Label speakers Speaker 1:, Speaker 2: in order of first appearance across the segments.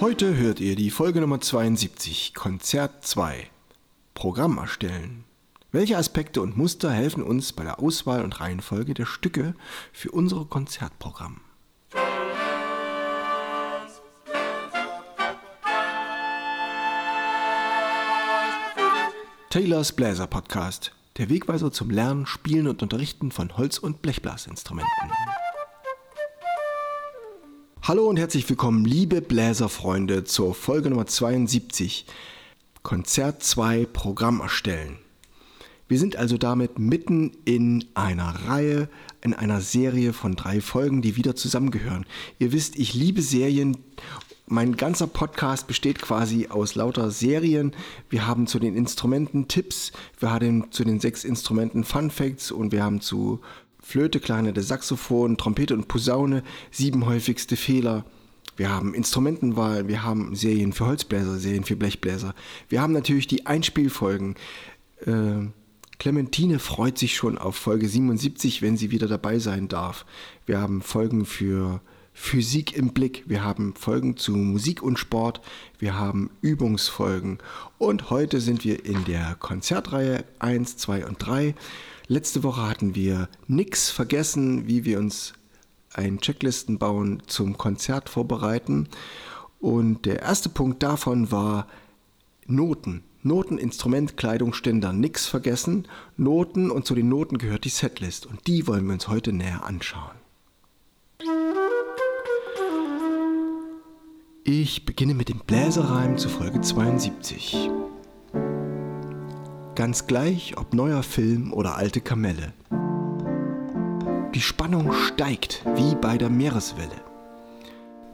Speaker 1: Heute hört ihr die Folge Nummer 72, Konzert 2. Programm erstellen. Welche Aspekte und Muster helfen uns bei der Auswahl und Reihenfolge der Stücke für unser Konzertprogramm? Taylors Bläser Podcast. Der Wegweiser zum Lernen, Spielen und Unterrichten von Holz- und Blechblasinstrumenten. Hallo und herzlich willkommen, liebe Bläserfreunde, zur Folge Nummer 72. Konzert 2 Programm erstellen. Wir sind also damit mitten in einer Reihe, in einer Serie von drei Folgen, die wieder zusammengehören. Ihr wisst, ich liebe Serien mein ganzer Podcast besteht quasi aus lauter Serien. Wir haben zu den Instrumenten Tipps, wir haben zu den sechs Instrumenten Fun Facts und wir haben zu Flöte, Klarinette, Saxophon, Trompete und Posaune sieben häufigste Fehler. Wir haben Instrumentenwahl, wir haben Serien für Holzbläser, Serien für Blechbläser. Wir haben natürlich die Einspielfolgen. Äh, Clementine freut sich schon auf Folge 77, wenn sie wieder dabei sein darf. Wir haben Folgen für Physik im Blick. Wir haben Folgen zu Musik und Sport. Wir haben Übungsfolgen. Und heute sind wir in der Konzertreihe 1, 2 und 3. Letzte Woche hatten wir nichts vergessen, wie wir uns ein Checklisten bauen zum Konzert vorbereiten. Und der erste Punkt davon war Noten. Noten, Instrument, Kleidung, Ständer, nix vergessen. Noten und zu den Noten gehört die Setlist und die wollen wir uns heute näher anschauen. Ich beginne mit dem Bläserreim zu Folge 72. Ganz gleich, ob neuer Film oder alte Kamelle. Die Spannung steigt wie bei der Meereswelle.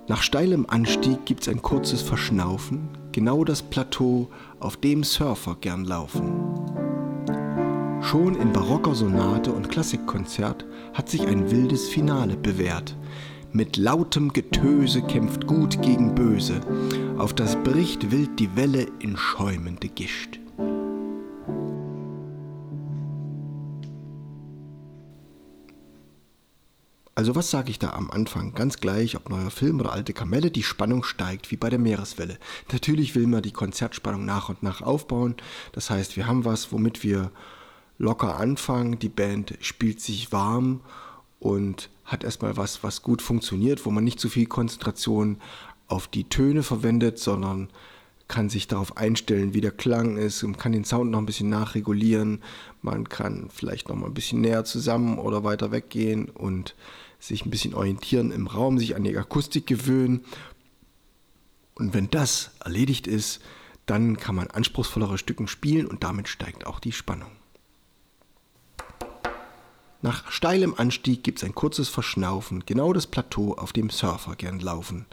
Speaker 1: Nach steilem Anstieg gibt's ein kurzes Verschnaufen, genau das Plateau, auf dem Surfer gern laufen. Schon in barocker Sonate und Klassikkonzert hat sich ein wildes Finale bewährt, mit lautem Getöse kämpft Gut gegen Böse, auf das bricht wild die Welle in schäumende Gischt. Also was sage ich da am Anfang? Ganz gleich, ob neuer Film oder alte Kamelle, die Spannung steigt wie bei der Meereswelle. Natürlich will man die Konzertspannung nach und nach aufbauen. Das heißt, wir haben was, womit wir locker anfangen. Die Band spielt sich warm und hat erstmal was, was gut funktioniert, wo man nicht zu viel Konzentration auf die Töne verwendet, sondern kann sich darauf einstellen, wie der Klang ist, man kann den Sound noch ein bisschen nachregulieren, man kann vielleicht noch mal ein bisschen näher zusammen oder weiter weggehen und sich ein bisschen orientieren im Raum, sich an die Akustik gewöhnen. Und wenn das erledigt ist, dann kann man anspruchsvollere Stücken spielen und damit steigt auch die Spannung. Nach steilem Anstieg gibt es ein kurzes Verschnaufen, genau das Plateau, auf dem Surfer gern laufen.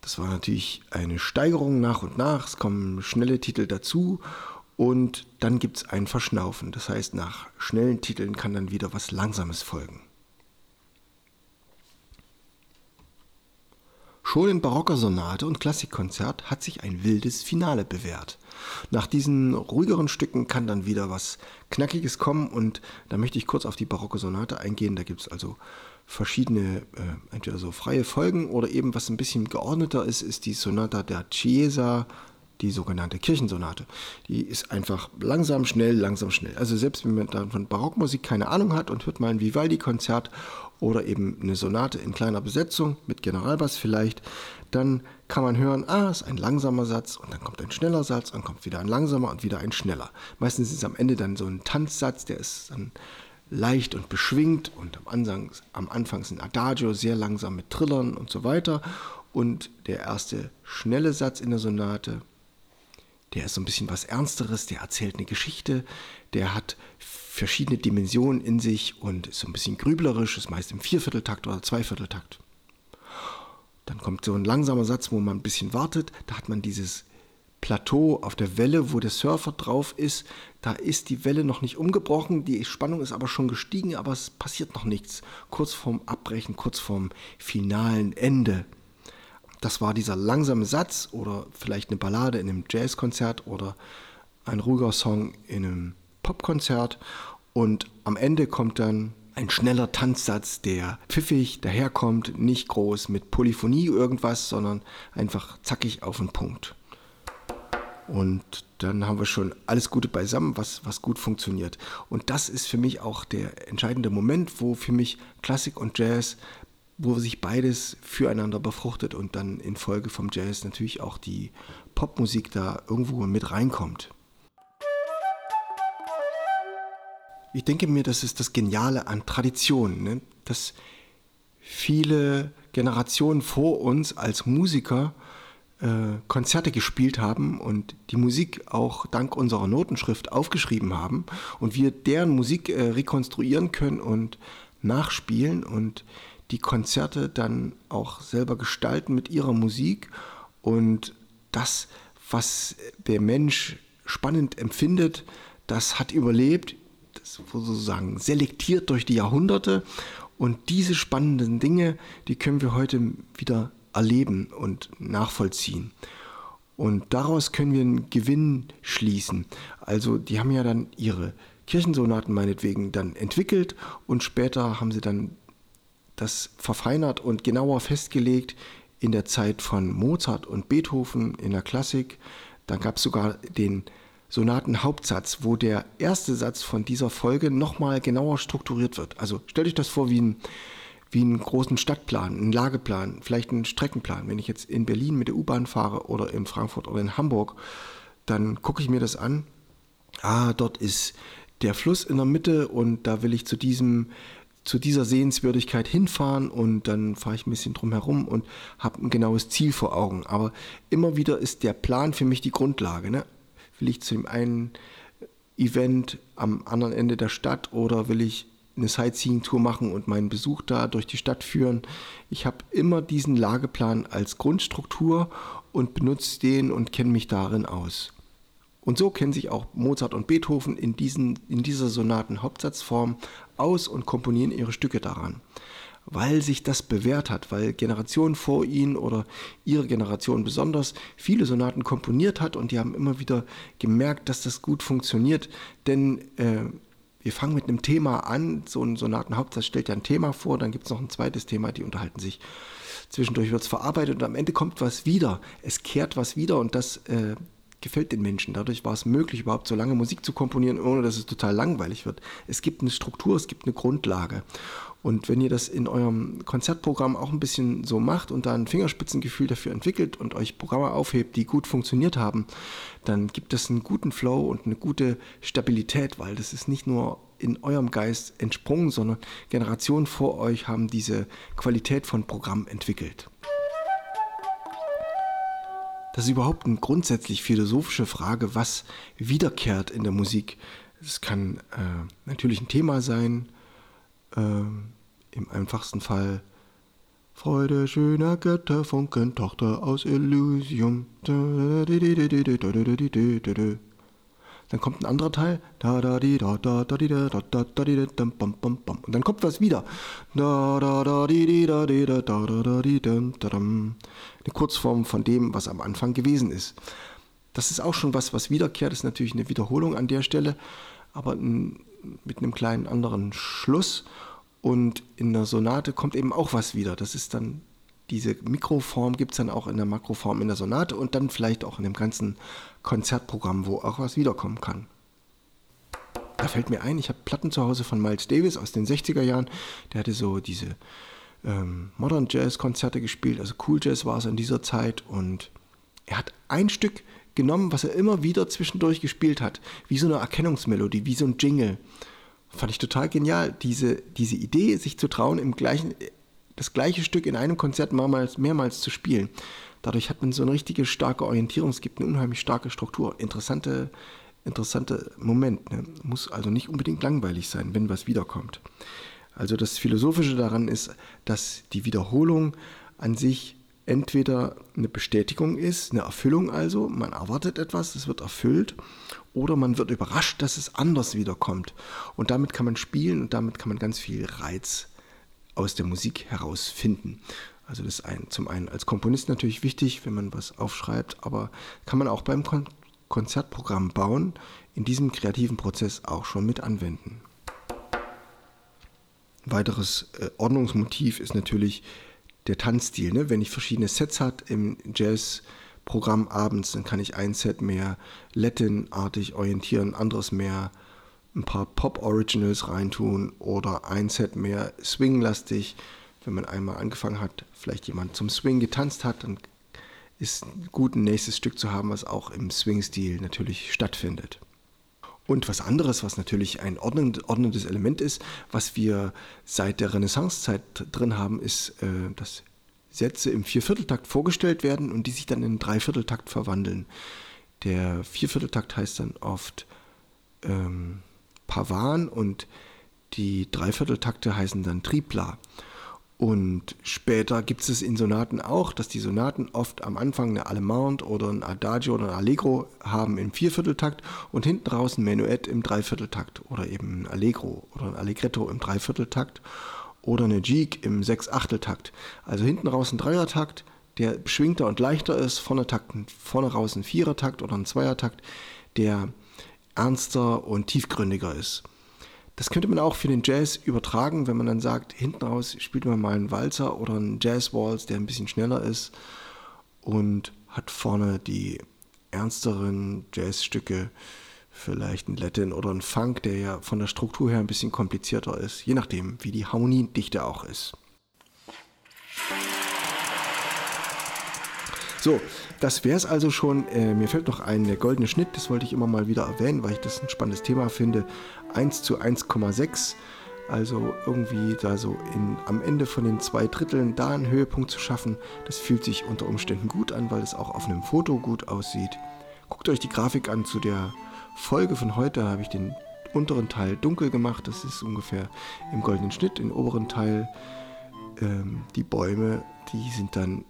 Speaker 1: Das war natürlich eine Steigerung nach und nach, es kommen schnelle Titel dazu und dann gibt es ein Verschnaufen. Das heißt, nach schnellen Titeln kann dann wieder was Langsames folgen. Schon in barocker Sonate und Klassikkonzert hat sich ein wildes Finale bewährt. Nach diesen ruhigeren Stücken kann dann wieder was Knackiges kommen und da möchte ich kurz auf die barocke Sonate eingehen. Da gibt es also verschiedene, äh, entweder so freie Folgen oder eben was ein bisschen geordneter ist, ist die Sonata der Chiesa, die sogenannte Kirchensonate. Die ist einfach langsam, schnell, langsam, schnell. Also selbst wenn man dann von Barockmusik keine Ahnung hat und hört mal ein Vivaldi-Konzert oder eben eine Sonate in kleiner Besetzung mit Generalbass vielleicht, dann kann man hören, ah, ist ein langsamer Satz und dann kommt ein schneller Satz, dann kommt wieder ein langsamer und wieder ein schneller. Meistens ist es am Ende dann so ein Tanzsatz, der ist dann leicht und beschwingt und am Anfang, am Anfang ist ein Adagio sehr langsam mit Trillern und so weiter und der erste schnelle Satz in der Sonate, der ist so ein bisschen was Ernsteres, der erzählt eine Geschichte, der hat verschiedene Dimensionen in sich und ist so ein bisschen grüblerisch, ist meist im Viervierteltakt oder Zweivierteltakt. Dann kommt so ein langsamer Satz, wo man ein bisschen wartet, da hat man dieses Plateau auf der Welle, wo der Surfer drauf ist, da ist die Welle noch nicht umgebrochen, die Spannung ist aber schon gestiegen, aber es passiert noch nichts. Kurz vorm Abbrechen, kurz vorm finalen Ende. Das war dieser langsame Satz oder vielleicht eine Ballade in einem Jazzkonzert oder ein ruhiger Song in einem Popkonzert und am Ende kommt dann ein schneller Tanzsatz, der pfiffig daherkommt, nicht groß mit Polyphonie irgendwas, sondern einfach zackig auf den Punkt. Und dann haben wir schon alles Gute beisammen, was, was gut funktioniert. Und das ist für mich auch der entscheidende Moment, wo für mich Klassik und Jazz, wo sich beides füreinander befruchtet und dann in Folge vom Jazz natürlich auch die Popmusik da irgendwo mit reinkommt. Ich denke mir, das ist das Geniale an Tradition, ne? dass viele Generationen vor uns als Musiker äh, Konzerte gespielt haben und die Musik auch dank unserer Notenschrift aufgeschrieben haben und wir deren Musik äh, rekonstruieren können und nachspielen und die Konzerte dann auch selber gestalten mit ihrer Musik und das, was der Mensch spannend empfindet, das hat überlebt, das wurde sozusagen selektiert durch die Jahrhunderte und diese spannenden Dinge, die können wir heute wieder erleben und nachvollziehen. Und daraus können wir einen Gewinn schließen. Also die haben ja dann ihre Kirchensonaten meinetwegen dann entwickelt und später haben sie dann das verfeinert und genauer festgelegt in der Zeit von Mozart und Beethoven in der Klassik. Dann gab es sogar den Sonatenhauptsatz, wo der erste Satz von dieser Folge nochmal genauer strukturiert wird. Also stellt euch das vor wie ein wie einen großen Stadtplan, einen Lageplan, vielleicht einen Streckenplan. Wenn ich jetzt in Berlin mit der U-Bahn fahre oder in Frankfurt oder in Hamburg, dann gucke ich mir das an. Ah, dort ist der Fluss in der Mitte und da will ich zu diesem zu dieser Sehenswürdigkeit hinfahren und dann fahre ich ein bisschen drum herum und habe ein genaues Ziel vor Augen. Aber immer wieder ist der Plan für mich die Grundlage. Ne? Will ich zu dem einen Event am anderen Ende der Stadt oder will ich eine Sightseeing-Tour machen und meinen Besuch da durch die Stadt führen. Ich habe immer diesen Lageplan als Grundstruktur und benutze den und kenne mich darin aus. Und so kennen sich auch Mozart und Beethoven in, diesen, in dieser Sonaten-Hauptsatzform aus und komponieren ihre Stücke daran. Weil sich das bewährt hat, weil Generationen vor ihnen oder ihre Generation besonders viele Sonaten komponiert hat und die haben immer wieder gemerkt, dass das gut funktioniert. Denn äh, wir fangen mit einem Thema an, so ein Sonatenhauptsatz stellt ja ein Thema vor, dann gibt es noch ein zweites Thema, die unterhalten sich. Zwischendurch wird es verarbeitet und am Ende kommt was wieder. Es kehrt was wieder und das äh, gefällt den Menschen. Dadurch war es möglich, überhaupt so lange Musik zu komponieren, ohne dass es total langweilig wird. Es gibt eine Struktur, es gibt eine Grundlage. Und wenn ihr das in eurem Konzertprogramm auch ein bisschen so macht und da ein Fingerspitzengefühl dafür entwickelt und euch Programme aufhebt, die gut funktioniert haben, dann gibt es einen guten Flow und eine gute Stabilität, weil das ist nicht nur in eurem Geist entsprungen, sondern Generationen vor euch haben diese Qualität von Programm entwickelt. Das ist überhaupt eine grundsätzlich philosophische Frage, was wiederkehrt in der Musik. Es kann äh, natürlich ein Thema sein, äh, im einfachsten Fall Freude schöner Götter, Funken, Tochter aus Elysium. Dann kommt ein anderer Teil. Und dann kommt was wieder. Eine Kurzform von dem, was am Anfang gewesen ist. Das ist auch schon was, was wiederkehrt. Das ist natürlich eine Wiederholung an der Stelle, aber mit einem kleinen anderen Schluss. Und in der Sonate kommt eben auch was wieder. Das ist dann diese Mikroform gibt es dann auch in der Makroform in der Sonate und dann vielleicht auch in dem ganzen Konzertprogramm, wo auch was wiederkommen kann. Da fällt mir ein, ich habe Platten zu Hause von Miles Davis aus den 60er Jahren. Der hatte so diese ähm, Modern Jazz Konzerte gespielt, also Cool Jazz war es in dieser Zeit und er hat ein Stück genommen, was er immer wieder zwischendurch gespielt hat, wie so eine Erkennungsmelodie, wie so ein Jingle. Fand ich total genial, diese, diese Idee, sich zu trauen, im gleichen, das gleiche Stück in einem Konzert mehrmals, mehrmals zu spielen. Dadurch hat man so eine richtige starke Orientierung, es gibt eine unheimlich starke Struktur. Interessante, interessante Moment. Ne? Muss also nicht unbedingt langweilig sein, wenn was wiederkommt. Also das Philosophische daran ist, dass die Wiederholung an sich entweder eine Bestätigung ist, eine Erfüllung also, man erwartet etwas, es wird erfüllt, oder man wird überrascht, dass es anders wiederkommt. Und damit kann man spielen und damit kann man ganz viel Reiz aus der Musik herausfinden. Also das ist ein, zum einen als Komponist natürlich wichtig, wenn man was aufschreibt, aber kann man auch beim Kon Konzertprogramm bauen, in diesem kreativen Prozess auch schon mit anwenden. weiteres äh, Ordnungsmotiv ist natürlich der Tanzstil. Ne? Wenn ich verschiedene Sets hat im Jazz-Programm abends, dann kann ich ein Set mehr Latin-artig orientieren, anderes mehr ein paar Pop-Originals reintun oder ein Set mehr Swing-lastig. Wenn man einmal angefangen hat, vielleicht jemand zum Swing getanzt hat, dann ist gut, ein nächstes Stück zu haben, was auch im Swing-Stil natürlich stattfindet. Und was anderes, was natürlich ein ordnendes Element ist, was wir seit der Renaissancezeit drin haben, ist, äh, dass Sätze im Viervierteltakt vorgestellt werden und die sich dann in Dreivierteltakt verwandeln. Der Viervierteltakt heißt dann oft ähm, Pavan und die Dreivierteltakte heißen dann Tripla. Und später gibt es in Sonaten auch, dass die Sonaten oft am Anfang eine Allemande oder ein Adagio oder ein Allegro haben im Viervierteltakt und hinten raus ein Menuett im Dreivierteltakt oder eben ein Allegro oder ein Allegretto im Dreivierteltakt oder eine Jig im Sechsachteltakt. Also hinten raus ein Dreiertakt, der beschwingter und leichter ist, vorne, Takt, vorne raus ein Vierertakt oder ein Zweiertakt, der ernster und tiefgründiger ist. Das könnte man auch für den Jazz übertragen, wenn man dann sagt, hinten raus spielt man mal einen Walzer oder einen Jazz-Waltz, der ein bisschen schneller ist und hat vorne die ernsteren Jazzstücke, vielleicht ein Latin oder ein Funk, der ja von der Struktur her ein bisschen komplizierter ist, je nachdem, wie die Harmoniedichte auch ist. So, das wäre es also schon. Äh, mir fällt noch ein, der goldene Schnitt, das wollte ich immer mal wieder erwähnen, weil ich das ein spannendes Thema finde. 1 zu 1,6. Also irgendwie da so in, am Ende von den zwei Dritteln da einen Höhepunkt zu schaffen, das fühlt sich unter Umständen gut an, weil es auch auf einem Foto gut aussieht. Guckt euch die Grafik an zu der Folge von heute, habe ich den unteren Teil dunkel gemacht, das ist ungefähr im goldenen Schnitt, im oberen Teil ähm, die Bäume, die sind dann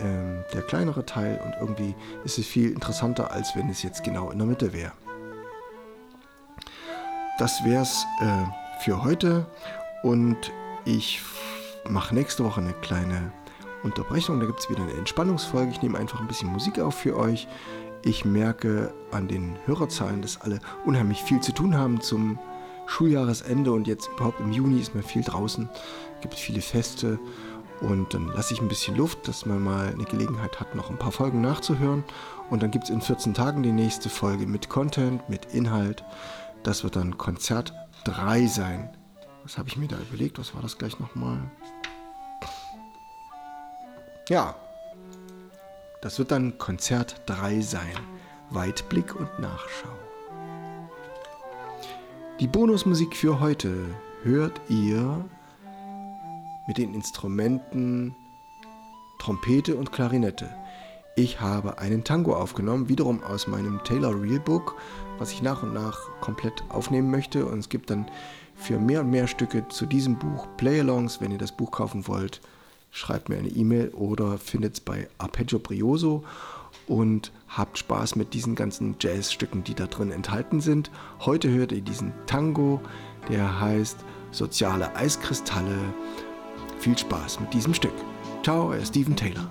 Speaker 1: ähm, der kleinere Teil und irgendwie ist es viel interessanter, als wenn es jetzt genau in der Mitte wäre. Das wäre es äh, für heute und ich mache nächste Woche eine kleine Unterbrechung. Da gibt es wieder eine Entspannungsfolge. Ich nehme einfach ein bisschen Musik auf für euch. Ich merke an den Hörerzahlen, dass alle unheimlich viel zu tun haben zum Schuljahresende und jetzt überhaupt im Juni ist mir viel draußen. Es gibt viele Feste und dann lasse ich ein bisschen Luft, dass man mal eine Gelegenheit hat, noch ein paar Folgen nachzuhören. Und dann gibt es in 14 Tagen die nächste Folge mit Content, mit Inhalt. Das wird dann Konzert 3 sein. Was habe ich mir da überlegt? Was war das gleich nochmal? Ja, das wird dann Konzert 3 sein. Weitblick und Nachschau. Die Bonusmusik für heute hört ihr mit den Instrumenten Trompete und Klarinette. Ich habe einen Tango aufgenommen, wiederum aus meinem Taylor Real Book, was ich nach und nach komplett aufnehmen möchte. Und es gibt dann für mehr und mehr Stücke zu diesem Buch Playalongs. Wenn ihr das Buch kaufen wollt, schreibt mir eine E-Mail oder findet es bei Arpeggio Brioso und habt Spaß mit diesen ganzen Jazzstücken, die da drin enthalten sind. Heute hört ihr diesen Tango, der heißt Soziale Eiskristalle viel Spaß mit diesem Stück. Ciao, euer Steven Taylor.